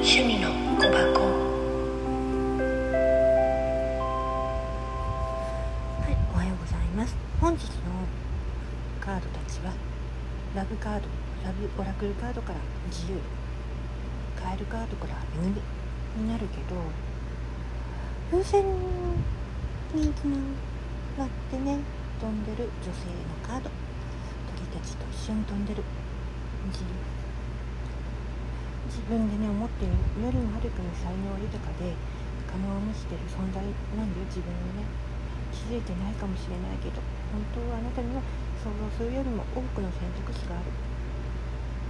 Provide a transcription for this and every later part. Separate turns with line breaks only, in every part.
趣味の小箱
はい、おはようございます。本日のカードたちはラブカード、ラブオラクルカードから自由、カエルカードから恵みになるけど、風船につながってね飛んでる女性のカード、鳥たちと一緒に飛んでる自由。自分でね思っているよりもはるかに才能豊かで可能を見せてる存在なんだよ自分をね。気づいてないかもしれないけど本当はあなたには想像するよりも多くの選択肢がある。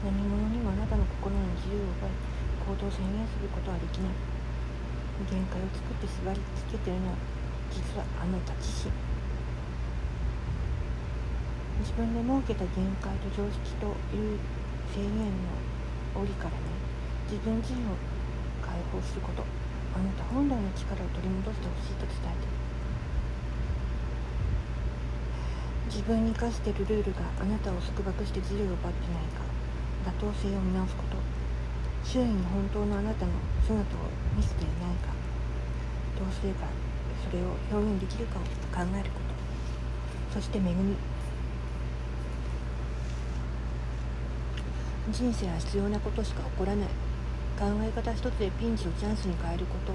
何者にもあなたの心の自由を奪い行動を制限することはできない。限界を作って縛りつけてるのは実はあなた自身。自分で設けた限界と常識という制限の檻からね自分自身を解放すること。あなた本来の力を取り戻してほしいと伝えて自分に課しているルールがあなたを束縛して自由を奪ってないか。妥当性を見直すこと。周囲に本当のあなたの姿を見せていないか。どうすればそれを表現できるかを考えること。そして恵み。人生は必要なことしか起こらない。考え方一つでピンチをチャンスに変えること。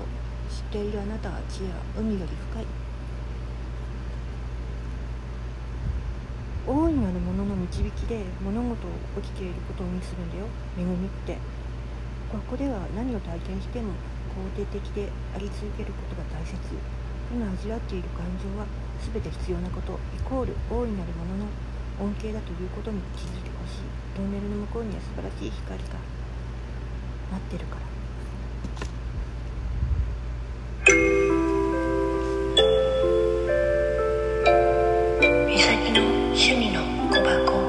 知っているあなたは知恵は海より深い。大いなるものの導きで物事を起きていることを意味するんだよ。恵みって。ここでは何を体験しても肯定的であり続けることが大切。今味わっている感情は全て必要なこと。イコール大いなるものの恩恵だということに気づいてほしい。トンネルの向こうには素晴らしい光が。待ってるから。美咲の趣味の小箱